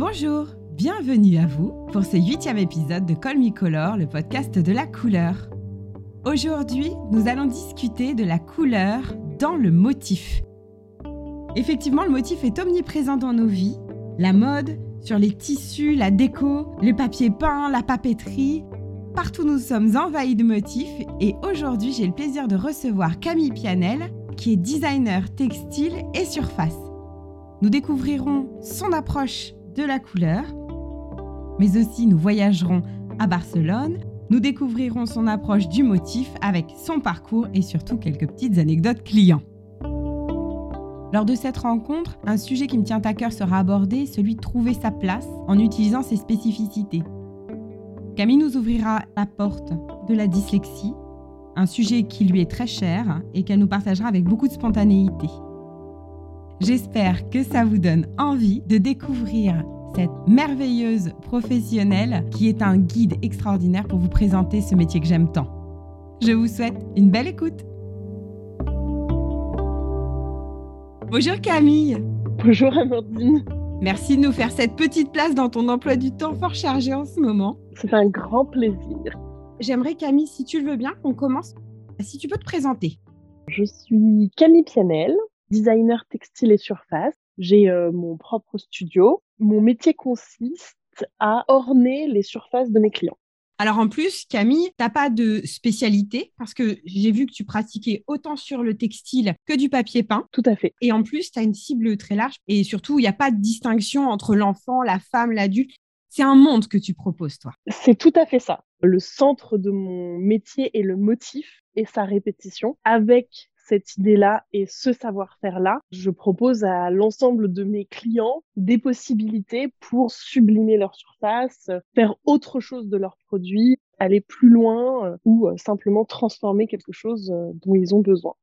Bonjour, bienvenue à vous pour ce huitième épisode de Call Color, le podcast de la couleur. Aujourd'hui, nous allons discuter de la couleur dans le motif. Effectivement, le motif est omniprésent dans nos vies. La mode, sur les tissus, la déco, le papier peint, la papeterie. Partout nous sommes envahis de motifs et aujourd'hui j'ai le plaisir de recevoir Camille Pianel qui est designer textile et surface. Nous découvrirons son approche la couleur, mais aussi nous voyagerons à Barcelone, nous découvrirons son approche du motif avec son parcours et surtout quelques petites anecdotes clients. Lors de cette rencontre, un sujet qui me tient à cœur sera abordé, celui de trouver sa place en utilisant ses spécificités. Camille nous ouvrira la porte de la dyslexie, un sujet qui lui est très cher et qu'elle nous partagera avec beaucoup de spontanéité. J'espère que ça vous donne envie de découvrir cette merveilleuse professionnelle qui est un guide extraordinaire pour vous présenter ce métier que j'aime tant. Je vous souhaite une belle écoute. Bonjour Camille. Bonjour Amandine. Merci de nous faire cette petite place dans ton emploi du temps fort chargé en ce moment. C'est un grand plaisir. J'aimerais Camille, si tu le veux bien, qu'on commence. Si tu peux te présenter. Je suis Camille Pianel, designer textile et surface. J'ai euh, mon propre studio. Mon métier consiste à orner les surfaces de mes clients. Alors en plus, Camille, t'as pas de spécialité parce que j'ai vu que tu pratiquais autant sur le textile que du papier peint. Tout à fait. Et en plus, tu as une cible très large et surtout, il n'y a pas de distinction entre l'enfant, la femme, l'adulte. C'est un monde que tu proposes, toi. C'est tout à fait ça. Le centre de mon métier est le motif et sa répétition avec cette idée-là et ce savoir-faire-là, je propose à l'ensemble de mes clients des possibilités pour sublimer leur surface, faire autre chose de leurs produits, aller plus loin euh, ou euh, simplement transformer quelque chose euh, dont ils ont besoin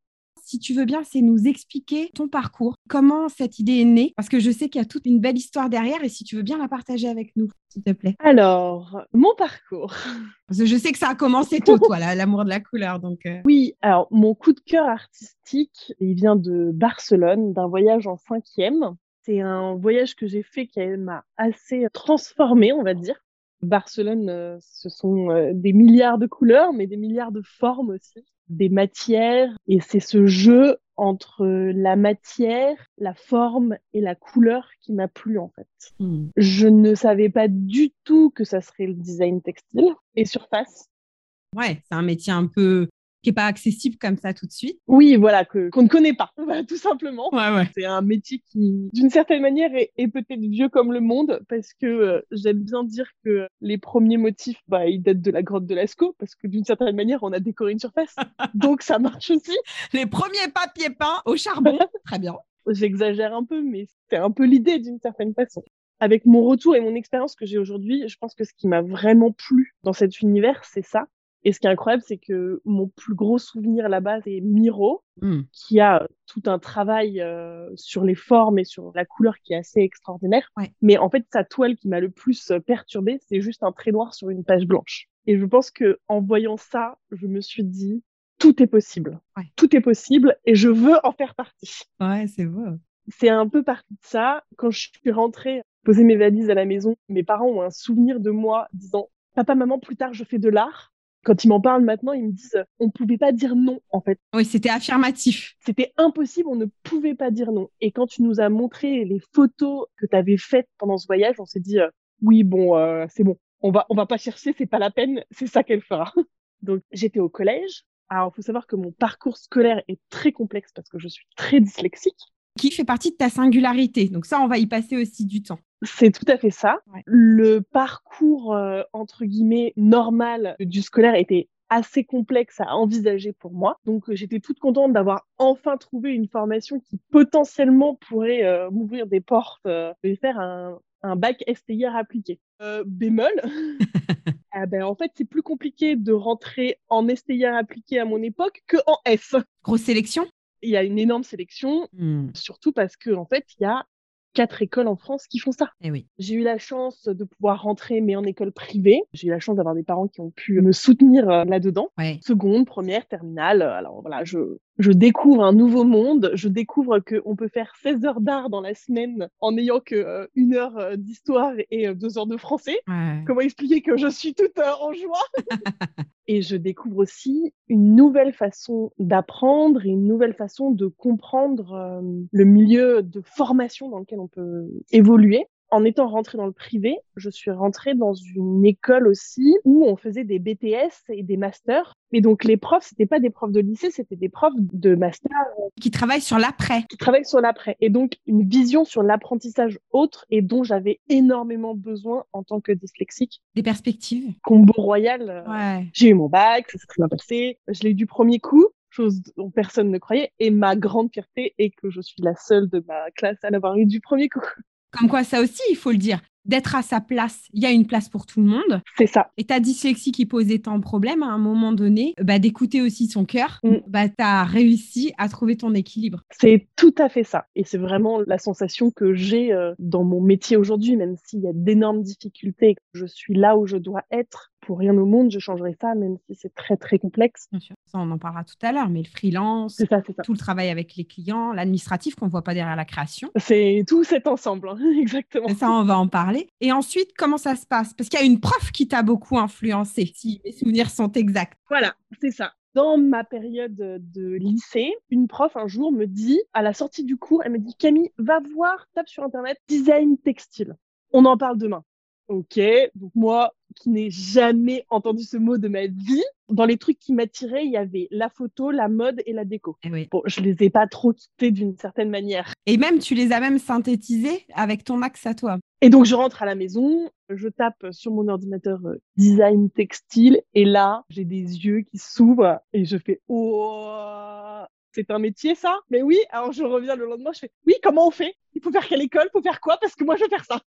si tu veux bien, c'est nous expliquer ton parcours, comment cette idée est née, parce que je sais qu'il y a toute une belle histoire derrière, et si tu veux bien la partager avec nous, s'il te plaît. Alors, mon parcours. Parce que je sais que ça a commencé tôt, toi, l'amour de la couleur. Donc euh. Oui, alors mon coup de cœur artistique, il vient de Barcelone, d'un voyage en cinquième. C'est un voyage que j'ai fait qui m'a assez transformée, on va dire. Barcelone, euh, ce sont euh, des milliards de couleurs, mais des milliards de formes aussi des matières et c'est ce jeu entre la matière, la forme et la couleur qui m'a plu en fait. Hmm. Je ne savais pas du tout que ça serait le design textile et surface. Ouais, c'est un métier un peu qui n'est pas accessible comme ça tout de suite. Oui, voilà, que, qu'on ne connaît pas, tout simplement. Ouais, ouais. C'est un métier qui, d'une certaine manière, est, peut-être vieux comme le monde, parce que euh, j'aime bien dire que les premiers motifs, bah, ils datent de la grotte de Lascaux, parce que d'une certaine manière, on a décoré une surface. Donc ça marche aussi. Les premiers papiers peints au charbon. Très bien. J'exagère un peu, mais c'est un peu l'idée d'une certaine façon avec mon retour et mon expérience que j'ai aujourd'hui, je pense que ce qui m'a vraiment plu dans cet univers, c'est ça. Et ce qui est incroyable, c'est que mon plus gros souvenir là-bas, c'est Miro, hmm. qui a tout un travail euh, sur les formes et sur la couleur qui est assez extraordinaire. Mais en fait, sa toile qui m'a le plus euh, perturbée, c'est juste un trait noir sur une page blanche. Et je pense que en voyant ça, je me suis dit, tout est possible. Tout est possible et je veux en faire partie. Ouais, c'est vrai. C'est un peu parti de ça. Quand je suis rentrée poser mes valises à la maison, mes parents ont un souvenir de moi disant Papa, maman, plus tard, je fais de l'art quand ils m'en parlent maintenant, ils me disent on pouvait pas dire non en fait. Oui, c'était affirmatif. C'était impossible, on ne pouvait pas dire non. Et quand tu nous as montré les photos que tu avais faites pendant ce voyage, on s'est dit euh, oui bon euh, c'est bon, on va on va pas chercher, c'est pas la peine, c'est ça qu'elle fera. Donc j'étais au collège. Alors il faut savoir que mon parcours scolaire est très complexe parce que je suis très dyslexique qui fait partie de ta singularité. Donc ça, on va y passer aussi du temps. C'est tout à fait ça. Le parcours, euh, entre guillemets, normal du scolaire était assez complexe à envisager pour moi. Donc j'étais toute contente d'avoir enfin trouvé une formation qui potentiellement pourrait euh, m'ouvrir des portes euh, et faire un, un bac STIR appliqué. bémol, ah ben, en fait c'est plus compliqué de rentrer en STIR appliqué à mon époque que en S. Grosse sélection? Il y a une énorme sélection, hmm. surtout parce que en fait, il y a quatre écoles en France qui font ça. Eh oui. J'ai eu la chance de pouvoir rentrer, mais en école privée. J'ai eu la chance d'avoir des parents qui ont pu me soutenir euh, là-dedans. Seconde, première, terminale. Alors voilà, je je découvre un nouveau monde, je découvre qu'on peut faire 16 heures d'art dans la semaine en n'ayant que euh, une heure euh, d'histoire et euh, deux heures de français. Comment expliquer que je suis toute en joie? Et je découvre aussi une nouvelle façon d'apprendre et une nouvelle façon de comprendre le milieu de formation dans lequel on peut évoluer en étant rentrée dans le privé, je suis rentrée dans une école aussi où on faisait des BTS et des masters. Et donc les profs, c'était pas des profs de lycée, c'était des profs de master qui travaillent sur l'après. Qui travaillent sur l'après. Et donc une vision sur l'apprentissage autre et dont j'avais énormément besoin en tant que dyslexique. Des perspectives. Combo royal. Euh, ouais. J'ai eu mon bac, ça s'est très bien passé. Je l'ai eu du premier coup chose dont personne ne croyait. Et ma grande fierté est que je suis la seule de ma classe à l'avoir eu du premier coup. Comme quoi, ça aussi, il faut le dire. D'être à sa place, il y a une place pour tout le monde. C'est ça. Et ta dyslexie qui posait tant de problèmes, à un moment donné, bah, d'écouter aussi son cœur, mm. bah, tu as réussi à trouver ton équilibre. C'est tout à fait ça. Et c'est vraiment la sensation que j'ai euh, dans mon métier aujourd'hui, même s'il y a d'énormes difficultés, je suis là où je dois être pour rien au monde, je changerai ça, même si c'est très, très complexe. Bien sûr, ça, on en parlera tout à l'heure, mais le freelance, ça, tout le travail avec les clients, l'administratif qu'on ne voit pas derrière la création. C'est tout cet ensemble, hein, exactement. ça, on va en parler. Et ensuite, comment ça se passe? Parce qu'il y a une prof qui t'a beaucoup influencé, si mes souvenirs sont exacts. Voilà, c'est ça. Dans ma période de lycée, une prof un jour me dit, à la sortie du cours, elle me dit Camille, va voir, tape sur Internet, design textile. On en parle demain. Ok, donc moi qui n'ai jamais entendu ce mot de ma vie, dans les trucs qui m'attiraient, il y avait la photo, la mode et la déco. Eh oui. Bon, je les ai pas trop quittés d'une certaine manière. Et même, tu les as même synthétisés avec ton axe à toi. Et donc, je rentre à la maison, je tape sur mon ordinateur euh, design textile, et là, j'ai des yeux qui s'ouvrent et je fais oh, c'est un métier ça? Mais oui, alors je reviens le lendemain, je fais oui, comment on fait? Il faut faire quelle école? Il faut faire quoi? Parce que moi, je veux faire ça.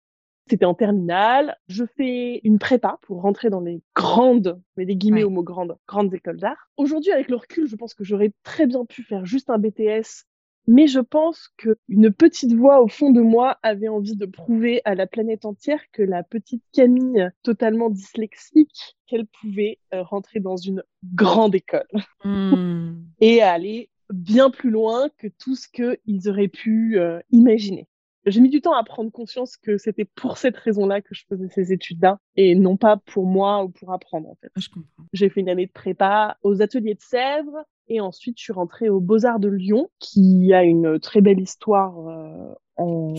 C'était en terminale. Je fais une prépa pour rentrer dans les grandes, mais des guillemets au mot grandes, grandes écoles d'art. Aujourd'hui, avec le recul, je pense que j'aurais très bien pu faire juste un BTS mais je pense qu'une petite voix au fond de moi avait envie de prouver à la planète entière que la petite Camille, totalement dyslexique, qu'elle pouvait euh, rentrer dans une grande école hmm. et aller bien plus loin que tout ce qu'ils auraient pu euh, imaginer j'ai mis du temps à prendre conscience que c'était pour cette raison-là que je faisais ces études-là et non pas pour moi ou pour apprendre en fait. Je comprends. J'ai fait une année de prépa aux ateliers de Sèvres et ensuite je suis rentrée aux Beaux-Arts de Lyon qui a une très belle histoire euh, en...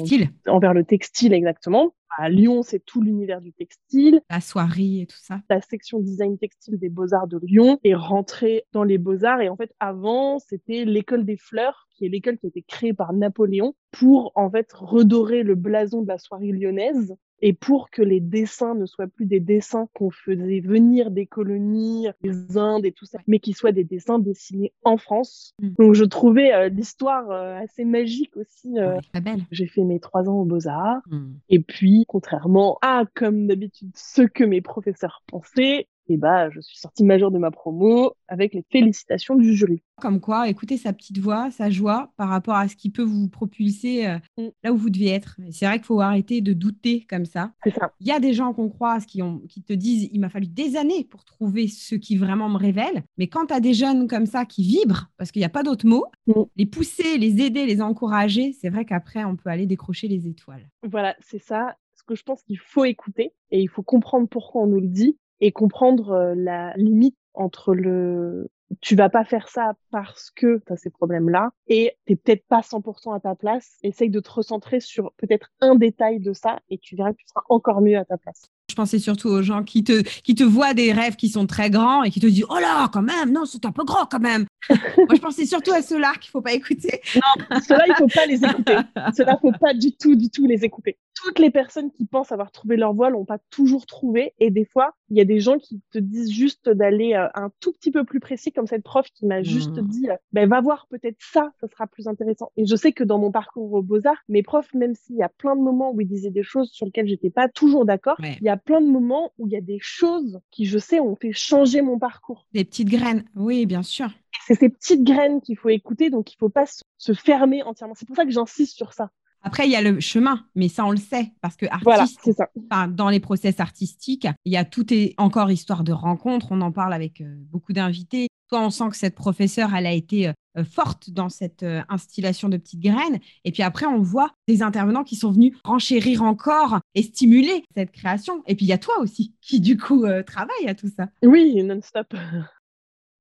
envers le textile exactement. À Lyon, c'est tout l'univers du textile. La soirée et tout ça. La section design textile des Beaux-Arts de Lyon est rentrée dans les Beaux-Arts. Et en fait, avant, c'était l'école des fleurs, qui est l'école qui a été créée par Napoléon pour, en fait, redorer le blason de la soirée lyonnaise et pour que les dessins ne soient plus des dessins qu'on faisait venir des colonies, des Indes et tout ça, mais qu'ils soient des dessins dessinés en France. Mm. Donc je trouvais euh, l'histoire euh, assez magique aussi. Euh. belle. J'ai fait mes trois ans aux Beaux-Arts. Mm. Et puis, contrairement à, comme d'habitude, ce que mes professeurs pensaient, et bah, je suis sortie majeure de ma promo avec les félicitations du jury. Comme quoi, écoutez sa petite voix, sa joie par rapport à ce qui peut vous propulser euh, mm. là où vous deviez être. C'est vrai qu'il faut arrêter de douter comme ça. C'est ça. Il y a des gens qu'on croise qui, ont, qui te disent il m'a fallu des années pour trouver ce qui vraiment me révèle. Mais quand tu as des jeunes comme ça qui vibrent, parce qu'il n'y a pas d'autre mot, mm. les pousser, les aider, les encourager, c'est vrai qu'après, on peut aller décrocher les étoiles. Voilà, c'est ça. Ce que je pense qu'il faut écouter et il faut comprendre pourquoi on nous le dit et comprendre euh, la limite entre le tu vas pas faire ça parce que tu as ces problèmes-là et t'es peut-être pas 100% à ta place. Essaye de te recentrer sur peut-être un détail de ça et tu verras que tu seras encore mieux à ta place. Je pensais surtout aux gens qui te, qui te voient des rêves qui sont très grands et qui te disent Oh là, quand même, non, c'est un peu grand quand même. Moi, je pensais surtout à ceux-là qu'il faut pas écouter. Non, ceux-là, il faut pas les écouter. ceux-là, faut pas du tout, du tout les écouter. Toutes les personnes qui pensent avoir trouvé leur voie l'ont pas toujours trouvé. Et des fois, il y a des gens qui te disent juste d'aller euh, un tout petit peu plus précis, comme cette prof qui m'a juste mmh. dit euh, ben, Va voir peut-être ça, ça sera plus intéressant. Et je sais que dans mon parcours aux Beaux-Arts, mes profs, même s'il y a plein de moments où ils disaient des choses sur lesquelles j'étais pas toujours d'accord, il y a plein de moments où il y a des choses qui, je sais, ont fait changer mon parcours. Des petites graines, oui, bien sûr. C'est ces petites graines qu'il faut écouter, donc il faut pas se fermer entièrement. C'est pour ça que j'insiste sur ça. Après, il y a le chemin, mais ça, on le sait, parce que artiste, ça. dans les process artistiques, il y a tout est encore histoire de rencontre. On en parle avec euh, beaucoup d'invités. Toi, on sent que cette professeure, elle a été euh, forte dans cette euh, instillation de petites graines. Et puis après, on voit des intervenants qui sont venus renchérir encore et stimuler cette création. Et puis, il y a toi aussi qui, du coup, euh, travaille à tout ça. Oui, non-stop.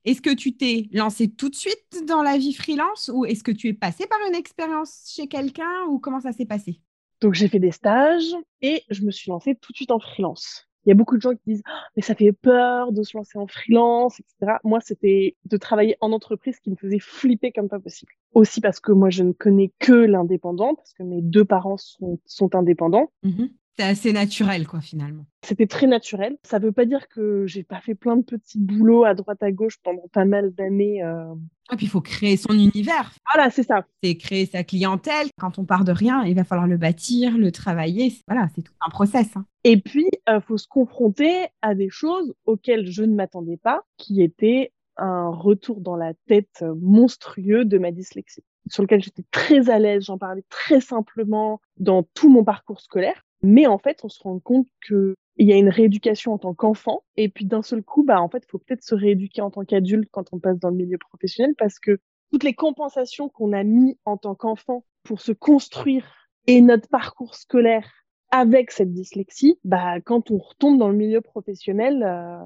Est-ce que tu t'es lancé tout de suite dans la vie freelance ou est-ce que tu es passé par une expérience chez quelqu'un ou comment ça s'est passé? Donc j'ai fait des stages et je me suis lancée tout de suite en freelance. Il y a beaucoup de gens qui disent Ah, mais ça fait peur de se lancer en freelance, etc. Moi, c'était de travailler en entreprise qui me faisait flipper comme pas possible. Aussi parce que moi, je ne connais que l'indépendant, parce que mes deux parents sont, sont indépendants. Mhm. C'est assez naturel, quoi, finalement. C'était très naturel. Ça veut pas dire que j'ai pas fait plein de petits boulots à droite à gauche pendant pas mal d'années. euh. Et puis, il faut créer son univers. Voilà, c'est ça. C'est créer sa clientèle. Quand on part de rien, il va falloir le bâtir, le travailler. Voilà, c'est tout un process. hein. Et puis, il faut se confronter à des choses auxquelles je ne m'attendais pas, qui étaient un retour dans la tête euh, monstrueux de ma dyslexie, sur lequel j'étais très à l'aise, j'en parlais très simplement dans tout mon parcours scolaire. Mais en fait, on se rend compte que il y a une rééducation en tant qu'enfant, et puis d'un seul coup, bah en fait, faut peut-être se rééduquer en tant qu'adulte quand on passe dans le milieu professionnel, parce que toutes les compensations qu'on a mis en tant qu'enfant pour se construire et notre parcours scolaire avec cette dyslexie, bah quand on retombe dans le milieu professionnel, euh,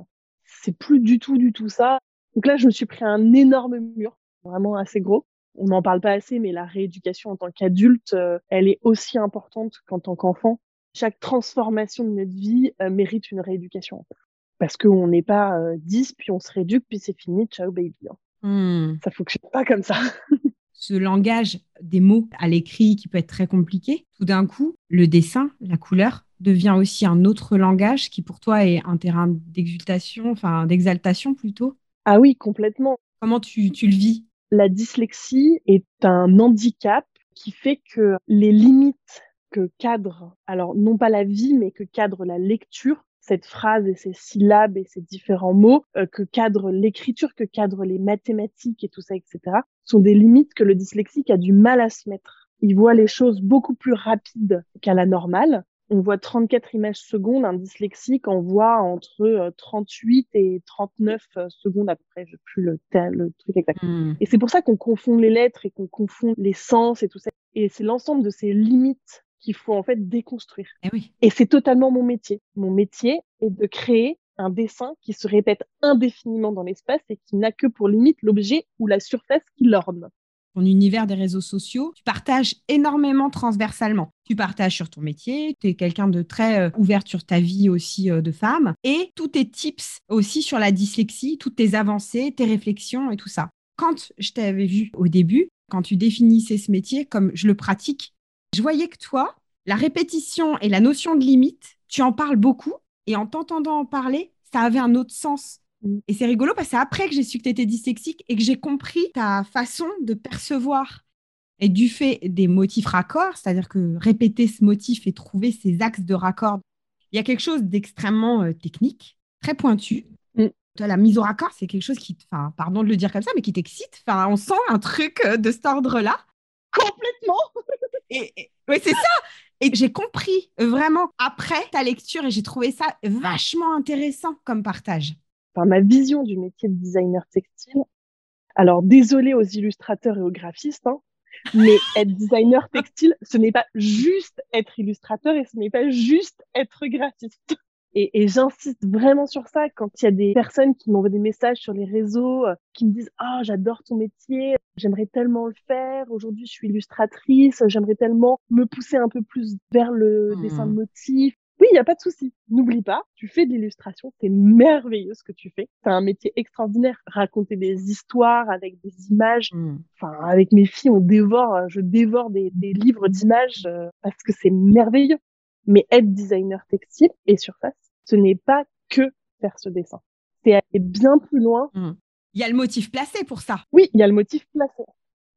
c'est plus du tout du tout ça. Donc là, je me suis pris un énorme mur, vraiment assez gros. On n'en parle pas assez, mais la rééducation en tant qu'adulte, euh, elle est aussi importante qu'en tant qu'enfant. Chaque transformation de notre vie euh, mérite une rééducation. en fait. Parce qu'on n'est pas euh, 10, puis on se rééduque, puis c'est fini, ciao baby. hein. Hmm. Ça fonctionne pas comme ça. Ce langage des mots à l'écrit qui peut être très compliqué, tout d'un coup, le dessin, la couleur, devient aussi un autre langage qui pour toi est un terrain d'exultation, enfin d'exaltation plutôt. Ah oui, complètement. Comment tu, tu le vis? La dyslexie est un handicap qui fait que les limites que cadre, alors non pas la vie, mais que cadre la lecture, cette phrase et ces syllabes et ces différents mots, euh, que cadre l'écriture, que cadre les mathématiques et tout ça, etc., sont des limites que le dyslexique a du mal à se mettre. Il voit les choses beaucoup plus rapides qu'à la normale. On voit 34 images secondes, un dyslexique en voit entre euh, 38 et 39 euh, secondes à peu près, je sais plus le, le truc exact. Hmm. Et c'est pour ça qu'on confond les lettres et qu'on confond les sens et tout ça. Et c'est l'ensemble de ces limites qu'il faut en fait déconstruire. Eh oui. Et c'est totalement mon métier. Mon métier est de créer un dessin qui se répète indéfiniment dans l'espace et qui n'a que pour limite l'objet ou la surface qui l'orne. Ton univers des réseaux sociaux, tu partages énormément transversalement. Tu partages sur ton métier, tu es quelqu'un de très euh, ouvert sur ta vie aussi euh, de femme et tous tes tips aussi sur la dyslexie, toutes tes avancées, tes réflexions et tout ça. Quand je t'avais vu au début, quand tu définissais ce métier comme je le pratique, je voyais que toi, la répétition et la notion de limite, tu en parles beaucoup et en t'entendant en parler, ça avait un autre sens. Mm. Et c'est rigolo parce que c'est après que j'ai su que tu étais dyslexique et que j'ai compris ta façon de percevoir. Et du fait des motifs raccords, c'est-à-dire que répéter ce motif et trouver ces axes de raccord, il y a quelque chose d'extrêmement euh, technique, très pointu. Mm. Toi, la mise au raccord, c'est quelque chose qui, enfin, pardon de le dire comme ça, mais qui t'excite. Enfin, on sent un truc euh, de cet ordre-là. Complètement Et, et- ouais, c'est ça. Et j'ai compris vraiment après ta lecture et j'ai trouvé ça vachement intéressant comme partage. Enfin, ma vision du métier de designer textile. Alors, désolé aux illustrateurs et aux graphistes, hein, mais être designer textile, ce n'est pas juste être illustrateur et ce n'est pas juste être graphiste. Et, et j'insiste vraiment sur ça quand il y a des personnes qui m'envoient des messages sur les réseaux, euh, qui me disent ah j'adore ton métier, j'aimerais tellement le faire. Aujourd'hui je suis illustratrice, j'aimerais tellement me pousser un peu plus vers le Mhm. dessin de motifs. Oui, il n'y a pas de souci. N'oublie pas, tu fais de l'illustration, c'est merveilleux ce que tu fais. C'est un métier extraordinaire. Raconter des histoires avec des images. Enfin, avec mes filles, on dévore, euh, je dévore des, des livres d'images euh, parce que c'est merveilleux. Mais être designer textile et surface, ce n'est pas que faire ce dessin. C'est aller bien plus loin. Il y a le motif placé pour ça. Oui, il y a le motif placé.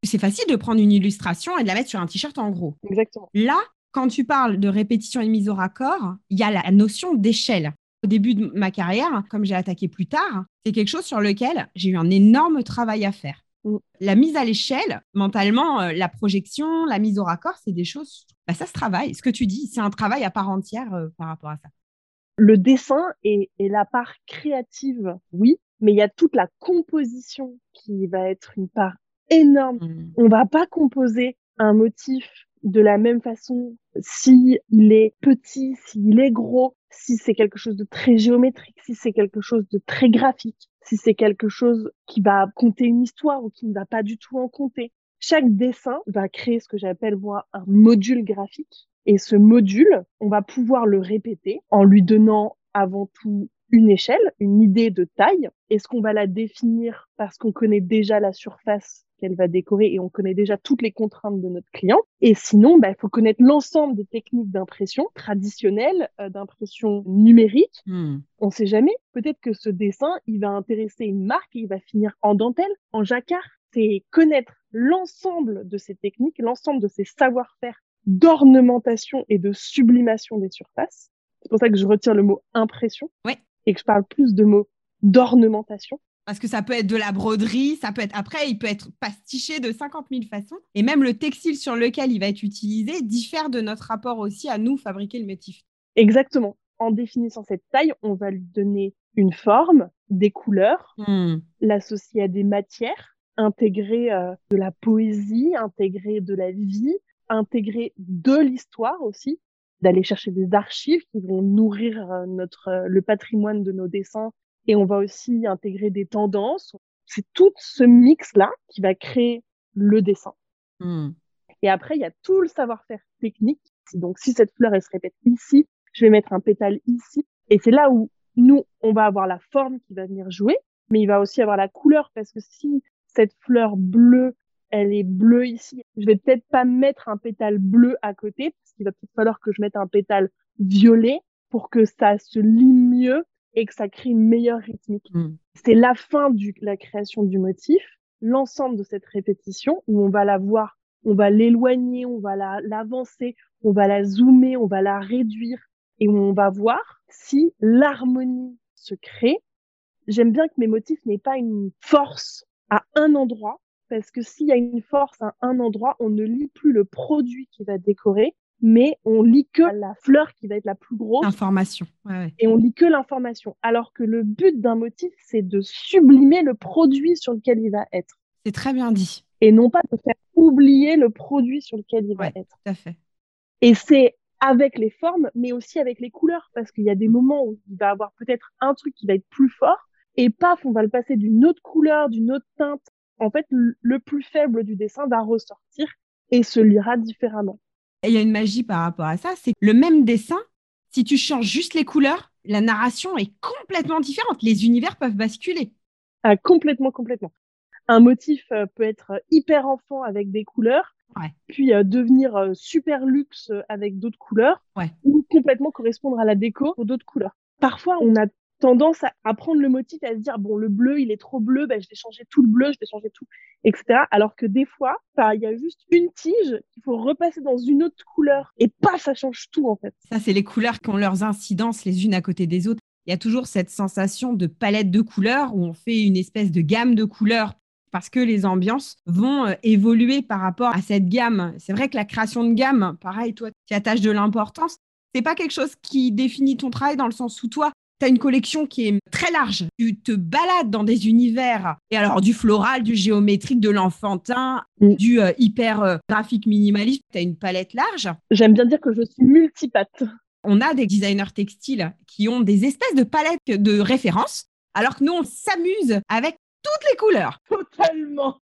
C'est facile de prendre une illustration et de la mettre sur un t-shirt en gros. Exactement. Là, quand tu parles de répétition et mise au raccord, il y a la notion d'échelle. Au début de ma carrière, comme j'ai attaqué plus tard, c'est quelque chose sur lequel j'ai eu un énorme travail à faire. La mise à l'échelle, mentalement, euh, la projection, la mise au raccord, c'est des choses, bah, ça se travaille. Ce que tu dis, c'est un travail à part entière euh, par rapport à ça. Le dessin et, la part créative, oui, mais il y a toute la composition qui va être une part énorme. Mm. On va pas composer un motif de la même façon si il est petit, s'il est gros, si c'est quelque chose de très géométrique, si c'est quelque chose de très graphique, si c'est quelque chose qui va compter une histoire ou qui ne va pas du tout en compter. Chaque dessin va créer ce que j'appelle moi un module graphique. Et ce module, on va pouvoir le répéter en lui donnant avant tout une échelle, une idée de taille. Est-ce qu'on va la définir parce qu'on connaît déjà la surface qu'elle va décorer et on connaît déjà toutes les contraintes de notre client. Et sinon, bah, il faut connaître l'ensemble des techniques d'impression traditionnelles, euh, d'impression numérique. Hmm. On ne sait jamais. Peut-être que ce dessin, il va intéresser une marque et il va finir en dentelle, en jacquard. C'est connaître l'ensemble de ces techniques, l'ensemble de ces savoir-faire d'ornementation et de sublimation des surfaces. C'est pour ça que je retire le mot impression et que je parle plus de mots d'ornementation parce que ça peut être de la broderie, ça peut être après, il peut être pastiché de 50 000 façons. Et même le textile sur lequel il va être utilisé diffère de notre rapport aussi à nous fabriquer le motif. Exactement. En définissant cette taille, on va lui donner une forme, des couleurs, hmm. l'associer à des matières, intégrer euh, de la poésie, intégrer de la vie, intégrer de l'histoire aussi, d'aller chercher des archives qui vont nourrir euh, notre euh, le patrimoine de nos dessins et on va aussi intégrer des tendances. C'est tout ce mix-là qui va créer le dessin. Hmm. Et après, il y a tout le savoir-faire technique. Donc, si cette fleur, elle se répète ici, je vais mettre un pétale ici. Et c'est là où nous, on va avoir la forme qui va venir jouer, mais il va aussi avoir la couleur parce que si cette fleur bleue, elle est bleue ici, je vais peut-être pas mettre un pétale bleu à côté parce qu'il va peut-être falloir que je mette un pétale violet pour que ça se lie mieux et que ça crée une meilleure rythmique. Mm. C'est la fin de la création du motif, l'ensemble de cette répétition où on va la voir, on va l'éloigner, on va l'avancer, on va la zoomer, on va la réduire et on va voir si l'harmonie se crée. J'aime bien que mes motifs n'aient pas une force à un endroit, parce que s'il y a une force à un endroit, on ne lit plus le produit qui va décorer, mais on lit que la fleur qui va être la plus grosse. Information. Et on lit que l'information. Alors que le but d'un motif, c'est de sublimer le produit sur lequel il va être. C'est très bien dit. Et non pas de faire oublier le produit sur lequel il va être. Tout à fait. Et c'est avec les formes, mais aussi avec les couleurs, parce qu'il y a des moments où il va avoir peut-être un truc qui va être plus fort, et paf, on va le passer d'une autre couleur, d'une autre teinte. En fait, le plus faible du dessin va ressortir et se lira différemment il y a une magie par rapport à ça, c'est le même dessin, si tu changes juste les couleurs, la narration est complètement différente. Les univers peuvent basculer. Ah, complètement, complètement. Un motif euh, peut être hyper enfant avec des couleurs, puis euh, devenir euh, super luxe avec d'autres couleurs, ou complètement correspondre à la déco pour d'autres couleurs. Parfois, on a tendance à, prendre le motif à se dire bon le bleu il est trop bleu ben je vais changer tout le bleu je vais changer tout etc alors que des fois bah, il y a juste une tige qu'il faut repasser dans une autre couleur et pas ça change tout en fait ça c'est les couleurs qui ont leurs incidences les unes à côté des autres il y a toujours cette sensation de palette de couleurs où on fait une espèce de gamme de couleurs parce que les ambiances vont euh, évoluer par rapport à cette gamme. C'est vrai que la création de gamme, pareil, toi, tu attaches de l'importance. C'est pas quelque chose qui définit ton travail dans le sens où toi, tu as une collection qui est très large. Tu te balades dans des univers, et alors du floral, du géométrique, de l'enfantin, mm. du euh, hyper euh, graphique minimaliste. Tu as une palette large. J'aime bien dire que je suis multipate. On a des designers textiles qui ont des espèces de palettes de référence, alors que nous, on s'amuse avec toutes les couleurs. Totalement.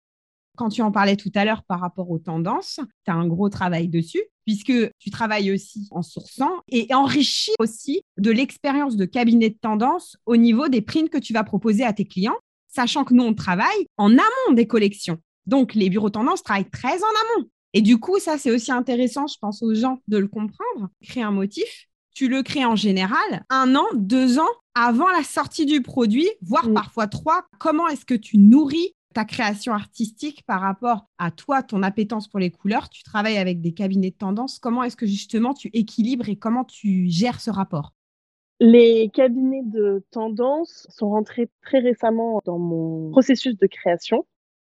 Quand tu en parlais tout à l'heure par rapport aux tendances, tu as un gros travail dessus puisque tu travailles aussi en sourçant et enrichis aussi de l'expérience de cabinet de tendance au niveau des prints que tu vas proposer à tes clients, sachant que nous, on travaille en amont des collections. Donc, les bureaux tendance travaillent très en amont. Et du coup, ça, c'est aussi intéressant, je pense, aux gens de le comprendre. Créer un motif, tu le crées en général un an, deux ans avant la sortie du produit, voire mm. parfois trois. Comment est-ce que tu nourris ta création artistique par rapport à toi, ton appétence pour les couleurs. Tu travailles avec des cabinets de tendance. Comment est-ce que justement tu équilibres et comment tu gères ce rapport? Les cabinets de tendance sont rentrés très récemment dans mon processus de création.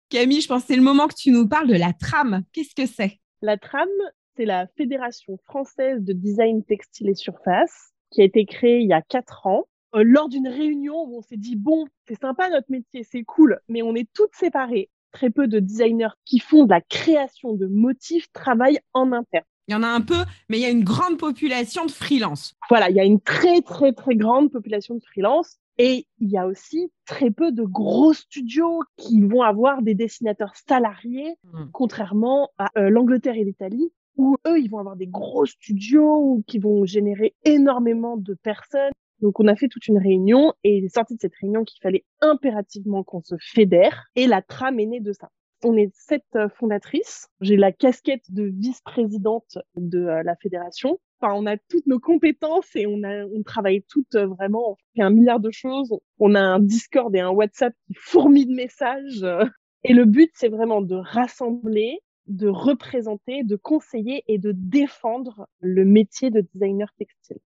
Camille, je pense que c'est le moment que tu nous parles de la trame. Qu'est-ce que c'est? La trame, c'est la Fédération française de design textile et surface qui a été créée il y a quatre ans euh, lors d'une réunion où on s'est dit bon, c'est sympa notre métier, c'est cool, mais on est toutes séparées. Très peu de designers qui font de la création de motifs travaillent en interne. Il y en a un peu, mais il y a une grande population de freelance. Voilà, il y a une très très très grande population de freelance et il y a aussi très peu de gros studios qui vont avoir des dessinateurs salariés, mmh. contrairement à euh, l'Angleterre et l'Italie, où eux, ils vont avoir des gros studios qui vont générer énormément de personnes. Donc, on a fait toute une réunion et il est sorti de cette réunion qu'il fallait impérativement qu'on se fédère et la trame est née de ça. On est sept euh, fondatrices. J'ai la casquette de vice-présidente de euh, la fédération. Enfin, on a toutes nos compétences et on travaille toutes euh, vraiment. On fait un milliard de choses. On a un Discord et un WhatsApp qui fourmillent de messages. Et le but, c'est vraiment de rassembler de représenter, de conseiller et de défendre le métier de designer textile.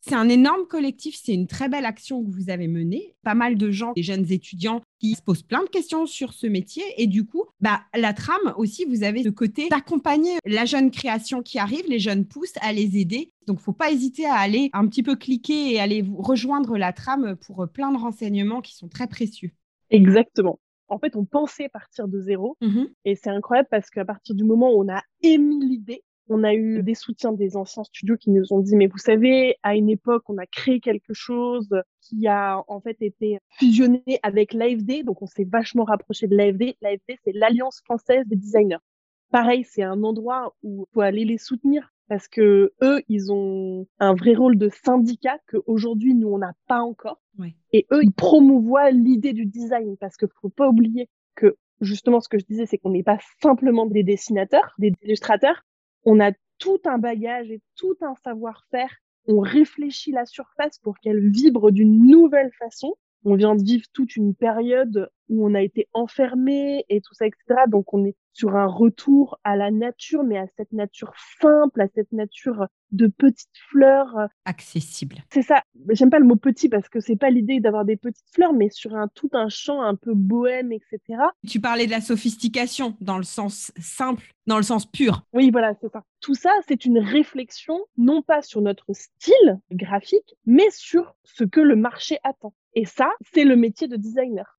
C'est un énorme collectif, c'est une très belle action que vous avez menée. Pas mal de gens, des jeunes étudiants qui se posent plein de questions sur ce métier. Et du coup, bah, la trame aussi, vous avez le côté d'accompagner la jeune création qui arrive, les jeunes pousses, à les aider. Donc, faut pas hésiter à aller un petit peu cliquer et aller rejoindre la trame pour plein de renseignements qui sont très précieux. Exactement en fait, on pensait partir de zéro. Mmh et c'est incroyable parce qu'à partir du moment où on a émis l'idée, on a eu des soutiens des anciens studios qui nous ont dit, mais vous savez, à une époque, on a créé quelque chose qui a en fait été fusionné avec l'AFD. Donc, on s'est vachement rapproché de l'AFD. L'AFD, c'est l'Alliance française des designers. Pareil, c'est un endroit où il faut aller les soutenir parce que eux, ils ont un vrai rôle de syndicat qu'aujourd'hui, nous, on n'a pas encore. Et eux, ils promouvoient l'idée du design parce qu'il faut pas oublier que justement, ce que je disais, c'est qu'on n'est pas simplement des dessinateurs, des illustrateurs. On a tout un bagage et tout un savoir-faire. On réfléchit la surface pour qu'elle vibre d'une nouvelle façon. On vient de vivre toute une période où on a été enfermé et tout ça, etc. Donc, on est sur un retour à la nature, mais à cette nature simple, à cette nature de petites fleurs. Accessible. C'est ça. J'aime pas le mot petit parce que c'est pas l'idée d'avoir des petites fleurs, mais sur un tout un champ un peu bohème, etc. Tu parlais de la sophistication dans le sens simple, dans le sens pur. Oui, voilà, c'est ça. Tout ça, c'est une réflexion, non pas sur notre style graphique, mais sur ce que le marché attend. Et ça, c'est le métier de designer.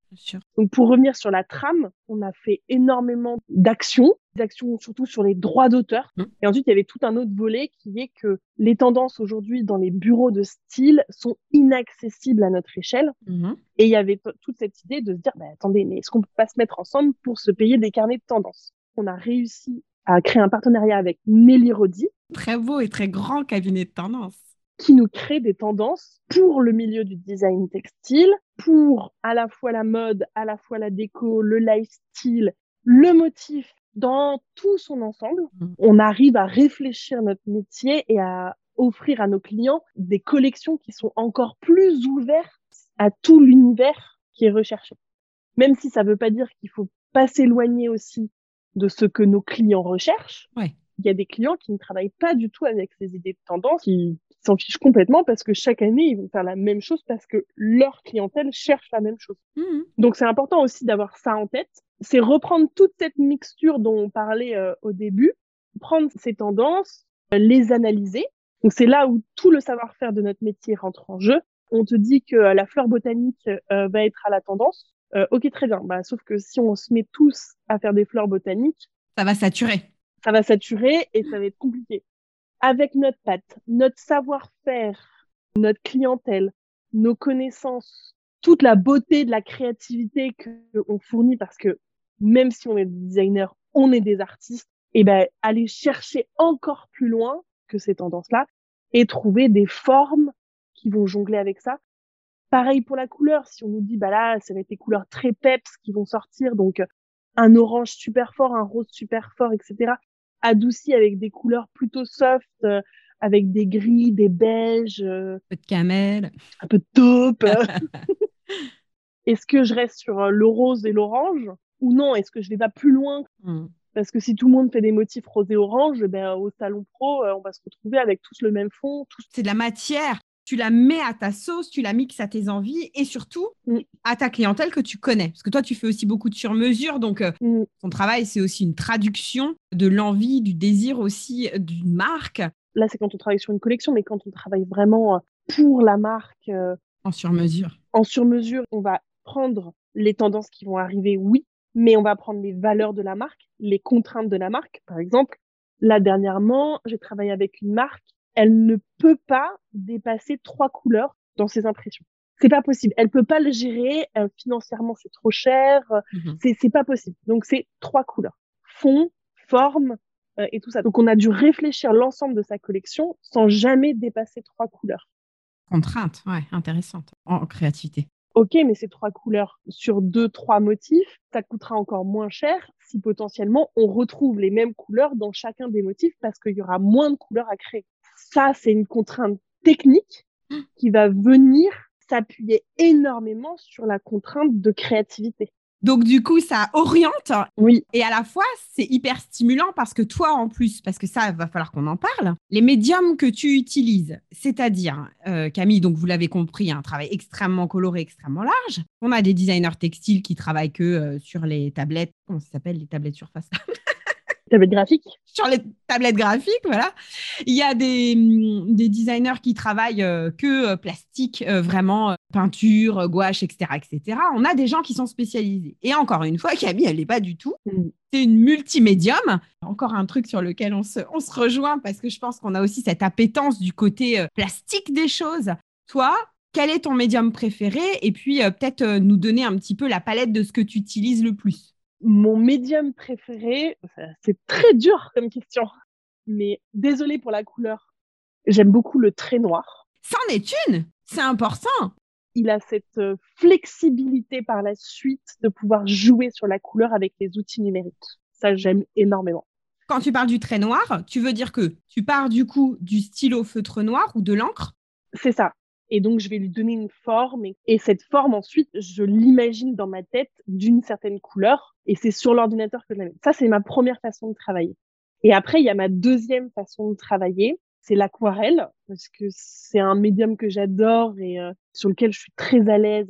Donc pour revenir sur la trame, on a fait énormément d'actions, d'actions surtout sur les droits d'auteur. Mmh. Et ensuite, il y avait tout un autre volet qui est que les tendances aujourd'hui dans les bureaux de style sont inaccessibles à notre échelle. Mmh. Et il y avait toute cette idée de se dire, bah, attendez, mais est-ce qu'on peut pas se mettre ensemble pour se payer des carnets de tendances? On a réussi à créer un partenariat avec Nelly Rodi. Très beau et très grand cabinet de tendances qui nous crée des tendances pour le milieu du design textile, pour à la fois la mode, à la fois la déco, le lifestyle, le motif dans tout son ensemble. Mmh. On arrive à réfléchir notre métier et à offrir à nos clients des collections qui sont encore plus ouvertes à tout l'univers qui est recherché. Même si ça ne veut pas dire qu'il faut pas s'éloigner aussi de ce que nos clients recherchent. Il y a des clients qui ne travaillent pas du tout avec ces idées de tendance, qui s'en fichent complètement parce que chaque année, ils vont faire la même chose parce que leur clientèle cherche la même chose. Mmh. Donc, c'est important aussi d'avoir ça en tête. C'est reprendre toute cette mixture dont on parlait euh, au début, prendre ces tendances, les analyser. Donc, c'est là où tout le savoir-faire de notre métier rentre en jeu. On te dit que la fleur botanique euh, va être à la tendance. Euh, ok, très bien. Bah, sauf que si on se met tous à faire des fleurs botaniques, ça va saturer. Ça va saturer et ça va être compliqué avec notre patte, notre savoir-faire, notre clientèle, nos connaissances, toute la beauté de la créativité qu'on fournit parce que même si on est des designers, on est des artistes, et ben aller chercher encore plus loin que ces tendances-là et trouver des formes qui vont jongler avec ça. Pareil pour la couleur, si on nous dit bah là, ça va être des couleurs très peps qui vont sortir, donc un orange super fort, un rose super fort, etc adouci avec des couleurs plutôt soft, euh, avec des gris, des beiges. Euh, un peu de camel. Un peu de taupe. Est-ce que je reste sur euh, le rose et l'orange ou non? Est-ce que je vais pas plus loin? Hmm. Parce que si tout le monde fait des motifs rose et orange, ben, au salon pro, on va se retrouver avec tous le même fond. C'est de la matière. Tu la mets à ta sauce, tu la mixes à tes envies et surtout Mm. à ta clientèle que tu connais. Parce que toi, tu fais aussi beaucoup de sur-mesure, donc euh, Mm. ton travail, c'est aussi une traduction de l'envie, du désir aussi euh, d'une marque Là, c'est quand on travaille sur une collection, mais quand on travaille vraiment euh, pour la marque euh, en sur-mesure. en sur-mesure, on va prendre les tendances qui vont arriver, oui, mais on va prendre les valeurs de la marque, les contraintes de la marque. Par exemple, là, dernièrement, j'ai travaillé avec une marque, elle ne peut pas dépasser trois couleurs dans ses impressions. C'est pas possible. Elle peut pas le gérer. euh, financièrement, c'est trop cher. c'est c'est pas possible. Donc c'est trois couleurs fond, forme euh, et tout ça. Donc on a dû réfléchir l'ensemble de sa collection sans jamais dépasser trois couleurs. Contrainte, ouais, intéressante en créativité. Ok, mais ces trois couleurs sur deux, trois motifs, ça coûtera encore moins cher si potentiellement on retrouve les mêmes couleurs dans chacun des motifs parce qu'il y aura moins de couleurs à créer. Ça, c'est une contrainte technique qui va venir s'appuyer énormément sur la contrainte de créativité. Donc, du coup, ça oriente Oui, et à la fois, c'est hyper stimulant parce que toi, en plus, parce que ça, va falloir qu'on en parle, les médiums que tu utilises, c'est-à-dire, euh, Camille, donc vous l'avez compris, un travail extrêmement coloré, extrêmement large. On a des designers textiles qui travaillent que euh, sur les tablettes, comment ça s'appelle, les tablettes surface? Tablette graphique. sur les tablettes graphiques, voilà. Il y a des, hum, des designers qui travaillent euh, que euh, plastique, euh, vraiment peinture, gouache, etc., etc. On a des gens qui sont spécialisés. Et encore une fois, Camille, elle n'est pas du tout. Mm. C'est une multimédium. Encore un truc sur lequel on se, on se rejoint parce que je pense qu'on a aussi cette appétence du côté plastique des choses. Toi, quel est ton médium préféré? Et puis peut-être nous donner un petit peu la palette de ce que tu utilises le plus. Mon médium préféré, c'est très dur comme question, mais désolé pour la couleur. J'aime beaucoup le trait noir. C'en est une C'est important Il a cette euh, flexibilité par la suite de pouvoir jouer sur la couleur avec les outils numériques. Ça, j'aime énormément. Quand tu parles du trait noir, tu veux dire que tu pars du coup du stylo feutre noir ou de l'encre? C'est ça. Et donc, je vais lui donner une forme. Et, et cette forme, ensuite, je l'imagine dans ma tête d'une certaine couleur. Et c'est sur l'ordinateur que je la mets. Ça, c'est ma première façon de travailler. Et après, il y a ma deuxième façon de travailler. C'est l'aquarelle, parce que c'est un médium que j'adore et euh, sur lequel je suis très à l'aise.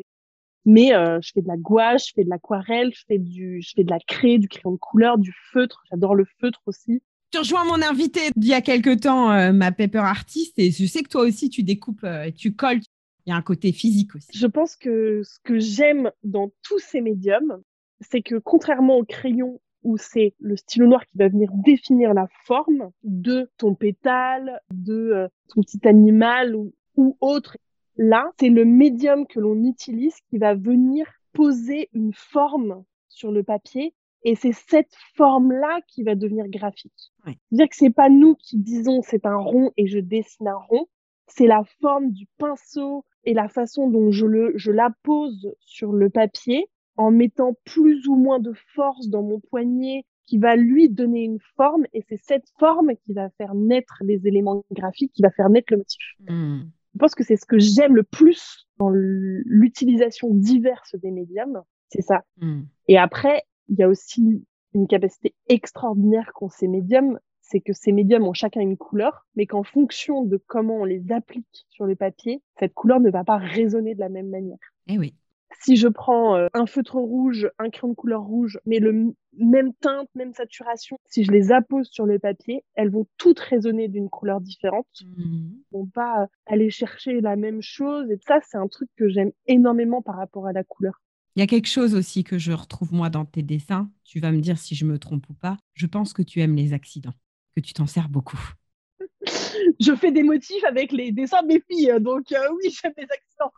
Mais euh, je fais de la gouache, je fais de l'aquarelle, je fais du, je fais de la craie, du crayon de couleur, du feutre. J'adore le feutre aussi. Tu rejoins mon invité d'il y a quelque temps, euh, ma paper artiste, et je sais que toi aussi tu découpes et tu colles. Il y a un côté physique aussi. Je pense que ce que j'aime dans tous ces médiums, c'est que contrairement au crayon où c'est le stylo noir qui va venir définir la forme de ton pétale, de euh, ton petit animal ou, ou autre, là, c'est le médium que l'on utilise qui va venir poser une forme sur le papier et c'est cette forme-là qui va devenir graphique. C'est-à-dire que c'est pas nous qui disons c'est un rond et je dessine un rond, c'est la forme du pinceau et la façon dont je le je la pose sur le papier en mettant plus ou moins de force dans mon poignet qui va lui donner une forme et c'est cette forme qui va faire naître les éléments graphiques, qui va faire naître le motif. Hmm. Je pense que c'est ce que j'aime le plus dans l'utilisation diverse des médiums, c'est ça. Hmm. Et après, il y a aussi une capacité extraordinaire qu'ont ces médiums, c'est que ces médiums ont chacun une couleur, mais qu'en fonction de comment on les applique sur le papier, cette couleur ne va pas résonner de la même manière. Eh oui. Si je prends euh, un feutre rouge, un crayon de couleur rouge, mais le même teinte, même saturation, si je les appose sur le papier, elles vont toutes résonner d'une couleur différente. Elles vont pas euh, aller chercher la même chose. Et ça, c'est un truc que j'aime énormément par rapport à la couleur. Il y a quelque chose aussi que je retrouve moi dans tes dessins. Tu vas me dire si je me trompe ou pas. Je pense que tu aimes les accidents, que tu t'en sers beaucoup. je fais des motifs avec les dessins de mes filles, donc euh, oui, j'aime les accents.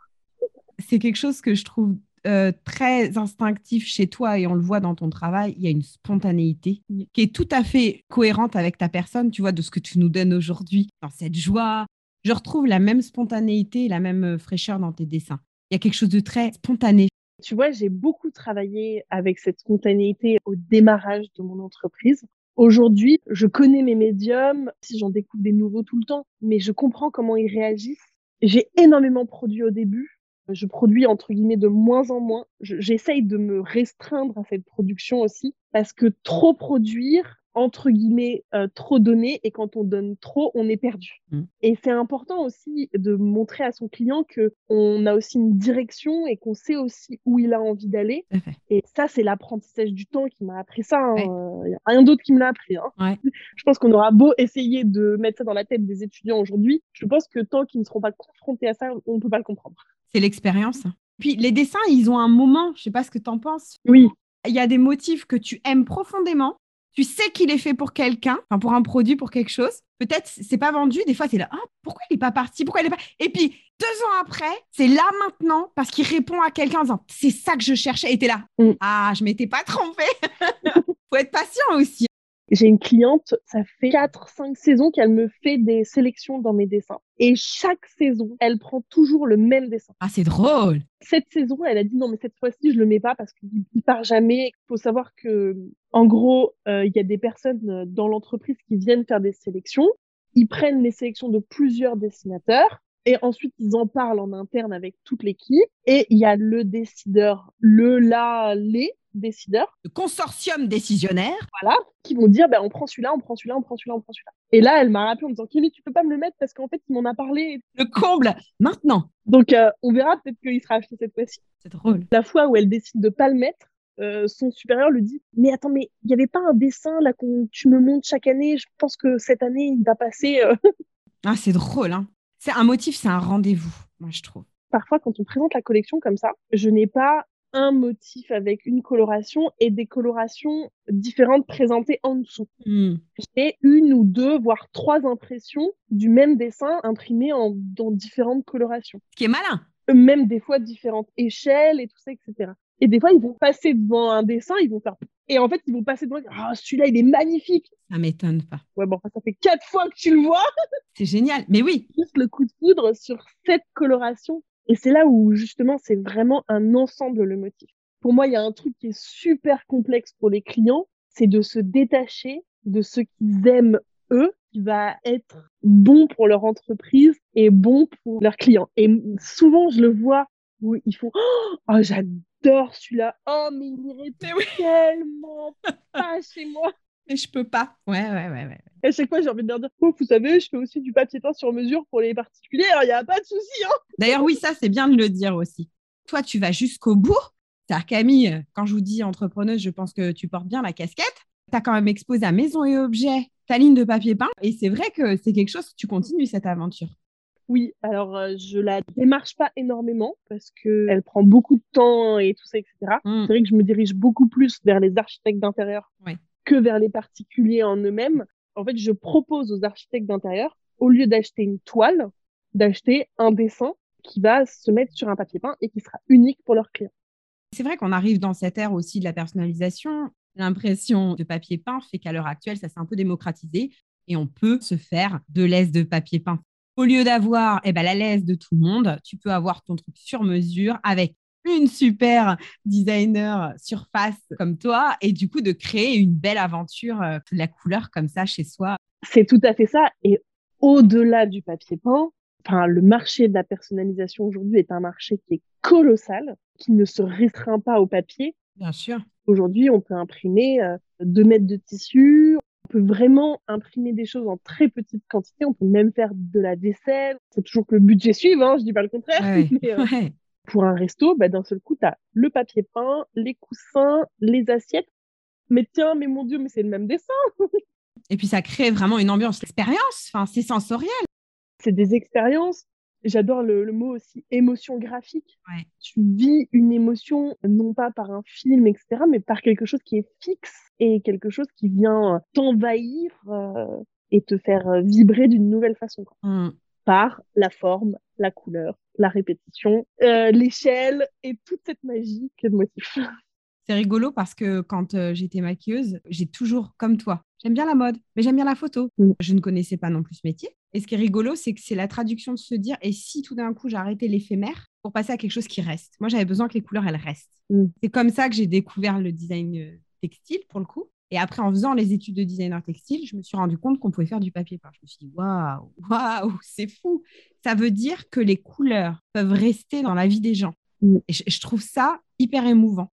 C'est quelque chose que je trouve euh, très instinctif chez toi et on le voit dans ton travail. Il y a une spontanéité qui est tout à fait cohérente avec ta personne, tu vois, de ce que tu nous donnes aujourd'hui, dans cette joie. Je retrouve la même spontanéité, la même euh, fraîcheur dans tes dessins. Il y a quelque chose de très spontané. Tu vois, j'ai beaucoup travaillé avec cette spontanéité au démarrage de mon entreprise. Aujourd'hui, je connais mes médiums, si j'en découvre des nouveaux tout le temps, mais je comprends comment ils réagissent. J'ai énormément produit au début. Je produis entre guillemets de moins en moins. Je- J'essaye de me restreindre à cette production aussi parce que trop produire, entre guillemets euh, trop donner et quand on donne trop, on est perdu. Mm. Et c'est important aussi de montrer à son client que on a aussi une direction et qu'on sait aussi où il a envie d'aller. Et ça, c'est l'apprentissage du temps qui m'a appris ça. Ouais. n'y a rien d'autre qui me l'a appris. hein. Ouais. Je pense qu'on aura beau essayer de mettre ça dans la tête des étudiants aujourd'hui, je pense que tant qu'ils ne seront pas confrontés à ça, on ne peut pas le comprendre. C'est l'expérience. Puis les dessins, ils ont un moment, je sais pas ce que tu en penses. Oui, Il y a des motifs que tu aimes profondément. Tu sais qu'il est fait pour quelqu'un, enfin pour un produit, pour quelque chose. Peut-être c'est pas vendu. Des fois, c'est là, ah, pourquoi il est pas parti? Pourquoi il est pas? Et puis deux ans après, c'est là maintenant parce qu'il répond à quelqu'un en disant, c'est ça que je cherchais. Et t'es là, Mm. ah, je m'étais pas trompée. Faut être patient aussi. J'ai une cliente, ça fait 4-5 saisons qu'elle me fait des sélections dans mes dessins. Et chaque saison, elle prend toujours le même dessin. Ah, c'est drôle. Cette saison, elle a dit non, mais cette fois-ci, je le mets pas parce qu'il il part jamais. Il faut savoir que, en gros, euh, il y a des personnes euh, dans l'entreprise qui viennent faire des sélections. Ils prennent les sélections de plusieurs dessinateurs. Et ensuite, ils en parlent en interne avec toute l'équipe. Et il y a le décideur, le, la, les décideurs Le consortium décisionnaire. voilà, qui vont dire, ben, on prend celui-là, on prend celui-là, on prend celui-là, on prend celui-là. Et là, elle m'a rappelé en me disant, Kémy, tu peux pas me le mettre parce qu'en fait, il m'en a parlé. Le comble. Maintenant. Donc, euh, on verra peut-être qu'il sera acheté cette fois-ci. C'est drôle. La fois où elle décide de pas le mettre, euh, son supérieur lui dit, mais attends, mais il n'y avait pas un dessin là qu'on tu me montres chaque année. Je pense que cette année, il va passer. euh. Ah, c'est drôle. Hein. C'est un motif, c'est un rendez-vous, moi, je trouve. Parfois, quand on présente la collection comme ça, je n'ai pas un motif avec une coloration et des colorations différentes présentées en dessous. Hmm. j'ai une ou deux, voire trois impressions du même dessin imprimé en, dans différentes colorations. Ce qui est malin. Même des fois différentes échelles et tout ça, etc. Et des fois, ils vont passer devant un dessin, ils vont faire... Et en fait, ils vont passer devant... Ah, celui-là, il est magnifique Ça m'étonne pas. Ouais, bon, ça fait quatre fois que tu le vois C'est génial. Mais oui, Juste le coup de foudre sur cette coloration. Et c'est là où, justement, c'est vraiment un ensemble, le motif. Pour moi, il y a un truc qui est super complexe pour les clients, c'est de se détacher de ce qu'ils aiment eux, qui va être bon pour leur entreprise et bon pour leurs clients. Et souvent, je le vois où ils font Oh, j'adore celui-là. Oh, mais il irait tellement pas chez moi. Mais je peux pas. Ouais, ouais, ouais, ouais. Et à chaque fois, j'ai envie de leur dire Oh, vous savez, je fais aussi du papier peint sur mesure pour les particuliers. Il n'y a pas de souci. Hein. D'ailleurs, oui, ça, c'est bien de le dire aussi. Toi, tu vas jusqu'au bout. C'est-à-dire, Camille, quand je vous dis entrepreneuse, je pense que tu portes bien la casquette. Tu as quand même exposé à Maison et Objets ta ligne de papier peint. Et c'est vrai que c'est quelque chose que tu continues cette aventure. Oui, alors euh, je la démarche pas énormément parce que elle prend beaucoup de temps et tout ça, etc. Mm. C'est vrai que je me dirige beaucoup plus vers les architectes d'intérieur Ouais. Que vers les particuliers en eux-mêmes. En fait, je propose aux architectes d'intérieur, au lieu d'acheter une toile, d'acheter un dessin qui va se mettre sur un papier peint et qui sera unique pour leurs clients. C'est vrai qu'on arrive dans cette ère aussi de la personnalisation. L'impression de papier peint fait qu'à l'heure actuelle, ça s'est un peu démocratisé et on peut se faire de l'aise de papier peint. Au lieu d'avoir eh ben, la laisse de tout le monde, tu peux avoir ton truc sur mesure avec une super designer surface comme toi et du coup de créer une belle aventure euh, de la couleur comme ça chez soi. C'est tout à fait ça. Et au-delà du papier peint, enfin, le marché de la personnalisation aujourd'hui est un marché qui est colossal, qui ne se restreint pas au papier. Bien sûr. Aujourd'hui, on peut imprimer euh, 2 mètres de tissu. On peut vraiment imprimer des choses en très petite quantité. On peut même faire de la vaisselle. C'est toujours que le budget suive, hein, je dis pas le contraire. Ouais, Mais, euh, ouais. Pour un resto, bah, d'un seul coup, tu as le papier peint, les coussins, les assiettes. Mais tiens, mais mon Dieu, mais c'est le même dessin. Et puis ça crée vraiment une ambiance, l'expérience. Enfin, c'est sensoriel. C'est des expériences. J'adore le, le mot aussi émotion graphique. Ouais. Tu vis une émotion non pas par un film, etc., mais par quelque chose qui est fixe et quelque chose qui vient t'envahir euh, et te faire vibrer d'une nouvelle façon. quoi. Hum. Par la forme, la couleur, la répétition, euh, l'échelle et toute cette magie que le motif. C'est rigolo parce que quand euh, j'étais maquilleuse, j'ai toujours, comme toi, j'aime bien la mode, mais j'aime bien la photo. Mm. Je ne connaissais pas non plus ce métier. Et ce qui est rigolo, c'est que c'est la traduction de se dire, et si tout d'un coup j'arrêtais l'éphémère pour passer à quelque chose qui reste? Moi, j'avais besoin que les couleurs, elles restent. Mm. C'est comme ça que j'ai découvert le design euh, textile, pour le coup. Et après, en faisant les études de designer textile, je me suis rendu compte qu'on pouvait faire du papier peint. Je me suis dit, waouh, waouh, c'est fou. Ça veut dire que les couleurs peuvent rester dans la vie des gens. Et je, je trouve ça hyper émouvant.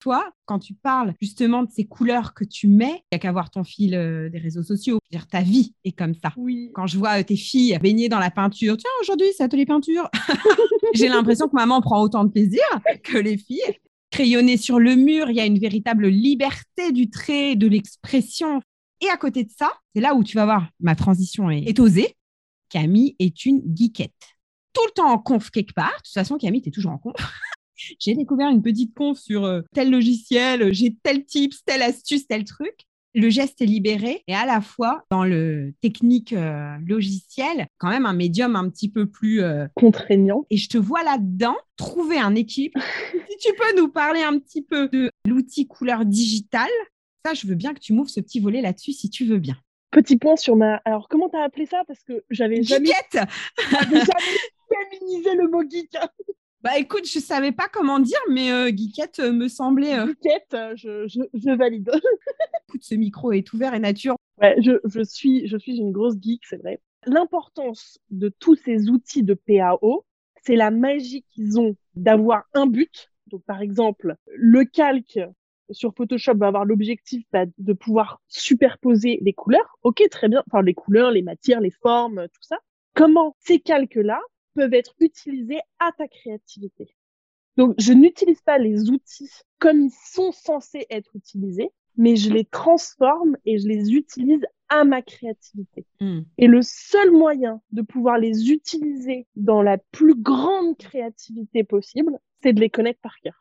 Toi, quand tu parles justement de ces couleurs que tu mets, il n'y a qu'à voir ton fil euh, des réseaux sociaux. Dire, ta vie est comme ça. Oui. Quand je vois euh, tes filles baignées dans la peinture, tiens, aujourd'hui, c'est atelier peinture. J'ai l'impression que maman prend autant de plaisir que les filles. Crayonner sur le mur, il y a une véritable liberté du trait, de l'expression. Et à côté de ça, c'est là où tu vas voir, ma transition est, est osée. Camille est une geekette. Tout le temps en conf quelque part. De toute façon, Camille, tu es toujours en conf. j'ai découvert une petite conf sur euh, tel logiciel, j'ai tel tips, telle astuce, tel truc. Le geste est libéré et à la fois dans le technique euh, logiciel, quand même un médium un petit peu plus euh, contraignant. Et je te vois là-dedans trouver un équipe. si tu peux nous parler un petit peu de l'outil couleur digitale, ça, je veux bien que tu m'ouvres ce petit volet là-dessus si tu veux bien. Petit point sur ma. Alors, comment tu as appelé ça? Parce que j'avais jamais. jamais féminisé le mot geek. Bah écoute, je savais pas comment dire, mais euh, Geekette euh, me semblait. Euh... Geekette, euh, je, je, je, valide. écoute, ce micro est ouvert et nature. Ouais, je, je, suis, je suis une grosse geek, c'est vrai. L'importance de tous ces outils de PAO, c'est la magie qu'ils ont d'avoir un but. Donc, par exemple, le calque sur Photoshop va avoir l'objectif bah, de pouvoir superposer les couleurs. Ok, très bien. Enfin, les couleurs, les matières, les formes, tout ça. Comment ces calques-là peuvent être utilisés à ta créativité. Donc, je n'utilise pas les outils comme ils sont censés être utilisés, mais je les transforme et je les utilise à ma créativité. Mm. Et le seul moyen de pouvoir les utiliser dans la plus grande créativité possible, c'est de les connaître par cœur.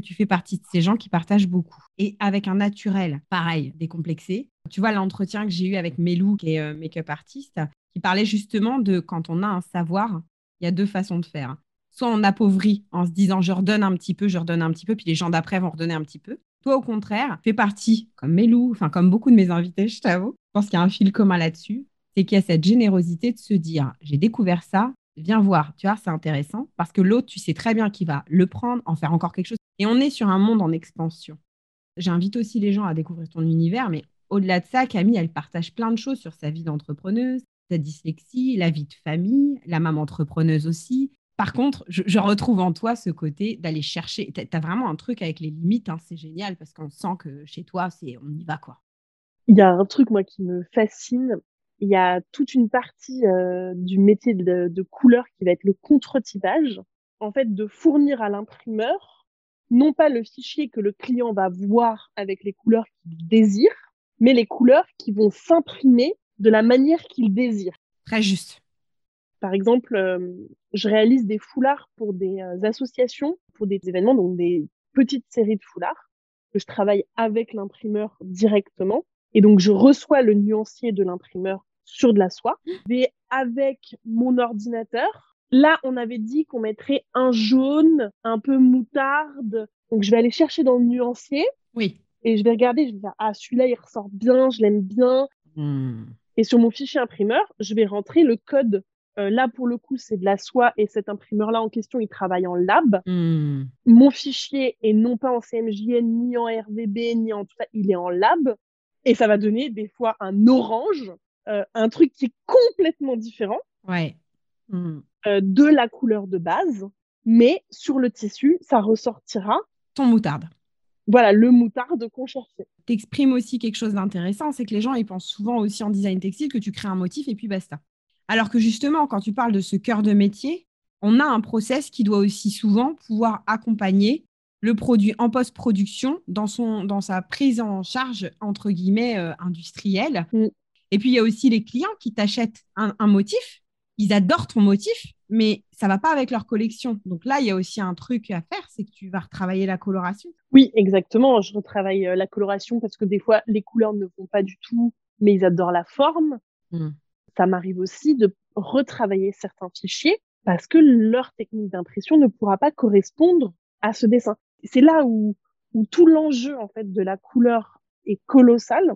Tu fais partie de ces gens qui partagent beaucoup. Et avec un naturel, pareil, décomplexé. Tu vois l'entretien que j'ai eu avec Melou, qui est euh, make-up artiste, qui parlait justement de quand on a un savoir, il y a deux façons de faire. Soit on appauvrit en se disant je redonne un petit peu, je redonne un petit peu, puis les gens d'après vont redonner un petit peu. Toi, au contraire, fais partie, comme Mélou, enfin comme beaucoup de mes invités, je t'avoue, je pense qu'il y a un fil commun là-dessus, c'est qu'il y a cette générosité de se dire j'ai découvert ça, viens voir, tu vois, c'est intéressant, parce que l'autre, tu sais très bien qu'il va le prendre, en faire encore quelque chose. Et on est sur un monde en expansion. J'invite aussi les gens à découvrir ton univers, mais au-delà de ça, Camille, elle partage plein de choses sur sa vie d'entrepreneuse, ta dyslexie, la vie de famille, la maman entrepreneuse aussi. Par contre, je, retrouve en toi ce côté d'aller chercher. Tu as, vraiment un truc avec les limites, hein, c'est génial parce qu'on sent que chez toi, c'est on y va quoi. Il y a un truc moi qui me fascine. Il y a toute une partie euh, du métier de, couleur qui va être le contre-typage. En fait, de fournir à l'imprimeur non pas le fichier que le client va voir avec les couleurs qu'il désire, mais les couleurs qui vont s'imprimer de la manière qu'il désire. Très juste. Par exemple, euh, je réalise des foulards pour des euh, associations, pour des événements, donc des petites séries de foulards que je travaille avec l'imprimeur directement. Et donc, je reçois le nuancier de l'imprimeur sur de la soie. Et avec mon ordinateur, là, on avait dit qu'on mettrait un jaune, un peu moutarde. Donc, je vais aller chercher dans le nuancier. Oui. Et je vais regarder, je vais dire, ah, celui-là, il ressort bien, je l'aime bien. Hmm. Et sur mon fichier imprimeur, je vais rentrer le code. Euh, là, pour le coup, c'est de la soie et cet imprimeur-là en question, il travaille en lab. Hmm. Mon fichier est non pas en CMJN, ni en RVB, ni en tout ça, il est en lab. Et ça va donner des fois un orange, euh, un truc qui est complètement différent ouais. Hmm. euh, de la couleur de base. Mais sur le tissu, ça ressortira. Ton moutarde voilà, le moutarde qu'on cherchait. T'exprimes aussi quelque chose d'intéressant, c'est que les gens, ils pensent souvent aussi en design textile que tu crées un motif et puis basta. Alors que justement, quand tu parles de ce cœur de métier, on a un process qui doit aussi souvent pouvoir accompagner le produit en post-production dans, son, dans sa prise en charge, entre guillemets, euh, industrielle. Mm. Et puis, il y a aussi les clients qui t'achètent un motif ils adorent ton motif, mais ça va pas avec leur collection. Donc là, il y a aussi un truc à faire, c'est que tu vas retravailler la coloration. Oui, exactement. Je retravaille euh, la coloration parce que des fois, les couleurs ne vont pas du tout, mais ils adorent la forme. Hmm. Ça m'arrive aussi de retravailler certains fichiers parce que leur technique d'impression ne pourra pas correspondre à ce dessin. C'est là où, où tout l'enjeu en fait de la couleur est colossal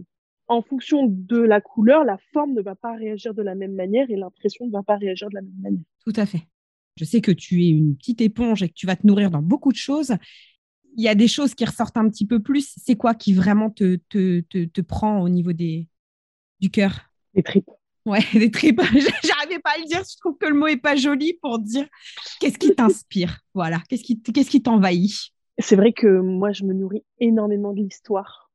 en fonction de la couleur, la forme ne va pas réagir de la même manière et l'impression ne va pas réagir de la même manière. Tout à fait. Je sais que tu es une petite éponge et que tu vas te nourrir dans beaucoup de choses. Il y a des choses qui ressortent un petit peu plus. C'est quoi qui vraiment te, te, te, prend au niveau des, du cœur? Des tripes. Ouais, des tripes. J'arrivais pas à le dire. Je trouve que le mot est pas joli pour dire qu'est-ce qui t'inspire. Voilà. Qu'est-ce qui, qu'est-ce qui t'envahit? C'est vrai que moi, je me nourris énormément de l'histoire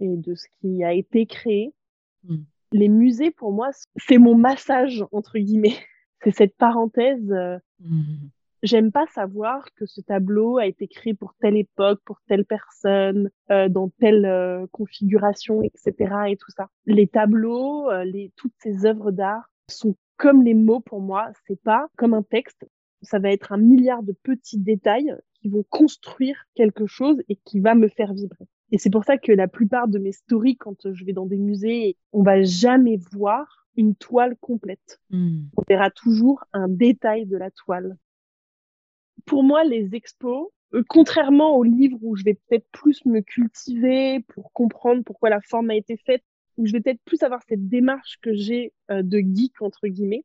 et de ce qui a été créé. Mmh. Les musées, pour moi, c'est mon massage, entre guillemets. C'est cette parenthèse. Euh, mmh. J'aime pas savoir que ce tableau a été créé pour telle époque, pour telle personne, euh, dans telle euh, configuration, etc. et tout ça. Les tableaux, les, toutes ces œuvres d'art sont comme les mots pour moi. C'est pas comme un texte. Ça va être un milliard de petits détails qui vont construire quelque chose et qui va me faire vibrer. Et c'est pour ça que la plupart de mes stories, quand je vais dans des musées, on va jamais voir une toile complète. Hmm. On verra toujours un détail de la toile. Pour moi, les expos, euh, contrairement aux livres où je vais peut-être plus me cultiver pour comprendre pourquoi la forme a été faite, où je vais peut-être plus avoir cette démarche que j'ai euh, de geek entre guillemets.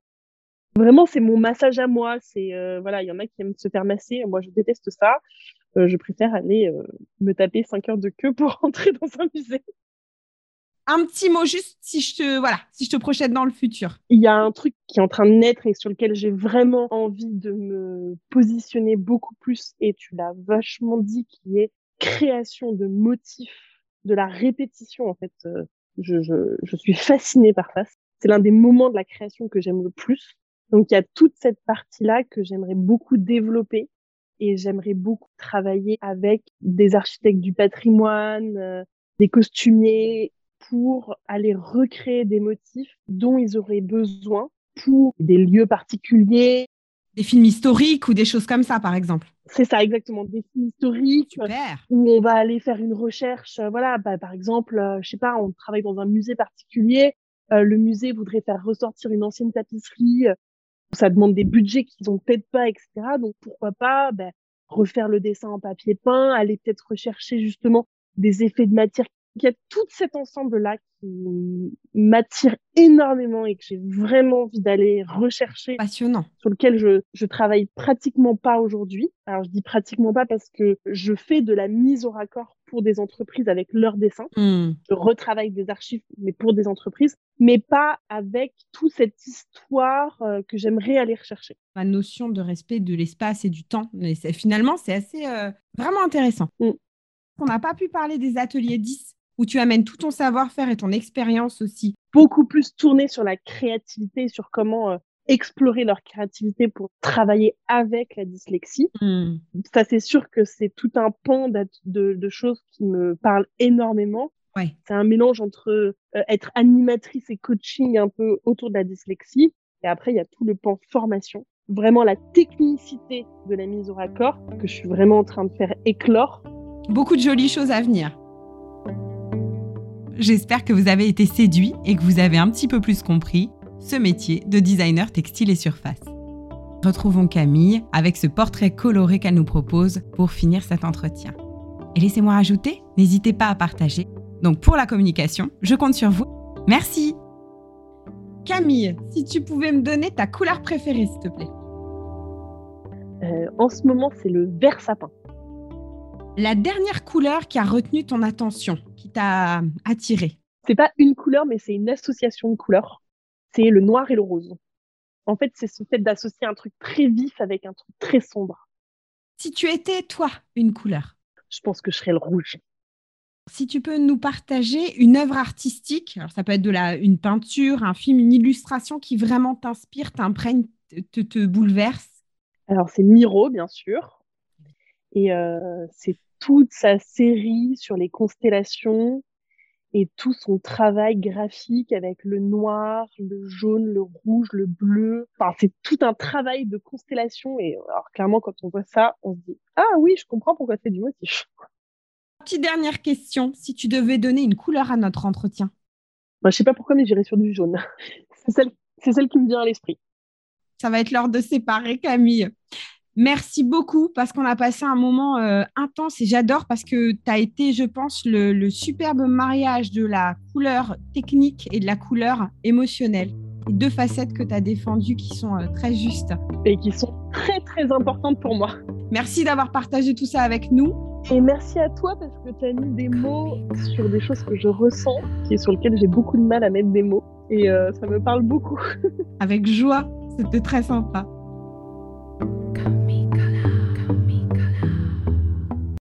Vraiment, c'est mon massage à moi. C'est euh, voilà, il y en a qui aiment se faire masser. Moi, je déteste ça. Euh, je préfère aller euh, me taper 5 heures de queue pour rentrer dans un musée. Un petit mot juste si je te voilà, si je te projette dans le futur. Il y a un truc qui est en train de naître et sur lequel j'ai vraiment envie de me positionner beaucoup plus et tu l'as vachement dit qui est création de motifs, de la répétition en fait. Euh, je, je, je suis fascinée par ça. C'est l'un des moments de la création que j'aime le plus. Donc il y a toute cette partie-là que j'aimerais beaucoup développer et j'aimerais beaucoup travailler avec des architectes du patrimoine, euh, des costumiers pour aller recréer des motifs dont ils auraient besoin pour des lieux particuliers. Des films historiques ou des choses comme ça, par exemple. C'est ça, exactement. Des films historiques où on va aller faire une recherche. Euh, voilà, bah, par exemple, euh, je sais pas, on travaille dans un musée particulier. le musée voudrait faire ressortir une ancienne tapisserie ça demande des budgets qu'ils ont peut-être pas, etc. Donc pourquoi pas ben, refaire le dessin en papier peint, aller peut-être rechercher justement des effets de matière. Il y a tout cet ensemble-là qui m'attire énormément et que j'ai vraiment envie d'aller rechercher. Passionnant. Sur lequel je, je travaille pratiquement pas aujourd'hui. Alors je dis pratiquement pas parce que je fais de la mise au raccord pour des entreprises avec leurs dessins. Hmm. Je retravaille des archives, mais pour des entreprises, mais pas avec toute cette histoire euh, que j'aimerais aller rechercher. La notion de respect de l'espace et du temps, finalement, c'est assez euh, vraiment intéressant. Hmm. On n'a pas pu parler des ateliers 10 où tu amènes tout ton savoir-faire et ton expérience aussi. Beaucoup plus tourné sur la créativité, sur comment euh, explorer leur créativité pour travailler avec la dyslexie. Hmm. Ça, c'est sûr que c'est tout un pan de, choses qui me parlent énormément. Ouais. C'est un mélange entre euh, être animatrice et coaching un peu autour de la dyslexie. Et après, il y a tout le pan formation. Vraiment la technicité de la mise au raccord que je suis vraiment en train de faire éclore. Beaucoup de jolies choses à venir. J'espère que vous avez été séduit et que vous avez un petit peu plus compris ce métier de designer textile et surface. Retrouvons Camille avec ce portrait coloré qu'elle nous propose pour finir cet entretien. Et laissez-moi ajouter, n'hésitez pas à partager. Donc pour la communication, je compte sur vous. Merci. Camille, si tu pouvais me donner ta couleur préférée, s'il te plaît. Euh, en ce moment, c'est le vert sapin. La dernière couleur qui a retenu ton attention, qui t'a attiré C'est pas une couleur, mais c'est une association de couleurs c'est le noir et le rose. En fait, c'est ce fait d'associer un truc très vif avec un truc très sombre. Si tu étais, toi, une couleur? Je pense que je serais le rouge. Si tu peux nous partager une œuvre artistique, alors ça peut être de la, une peinture, un film, une illustration qui vraiment t'inspire, t'imprègne, te, te, bouleverse? Alors c'est Miro, bien sûr. Et euh, c'est toute sa série sur les constellations, et tout son travail graphique avec le noir, le jaune, le rouge, le bleu. Enfin, c'est tout un travail de constellation. Et alors, clairement, quand on voit ça, on se dit Ah oui, je comprends pourquoi c'est du motif. Petite dernière question. Si tu devais donner une couleur à notre entretien Moi, Je sais pas pourquoi, mais j'irais sur du jaune. c'est celle, celle qui me vient à l'esprit. Ça va être l'heure de séparer, Camille. Merci beaucoup parce qu'on a passé un moment euh, intense et j'adore parce que tu as été, je pense, le, superbe mariage de la couleur technique et de la couleur émotionnelle. deux facettes que tu as défendues qui sont euh, très justes. Et qui sont très, très importantes pour moi. Merci d'avoir partagé tout ça avec nous. Et merci à toi parce que tu as mis des mots sur des choses que je ressens et sur lesquelles j'ai beaucoup de mal à mettre des mots. Et euh, ça me parle beaucoup. avec joie, c'était très sympa. Come.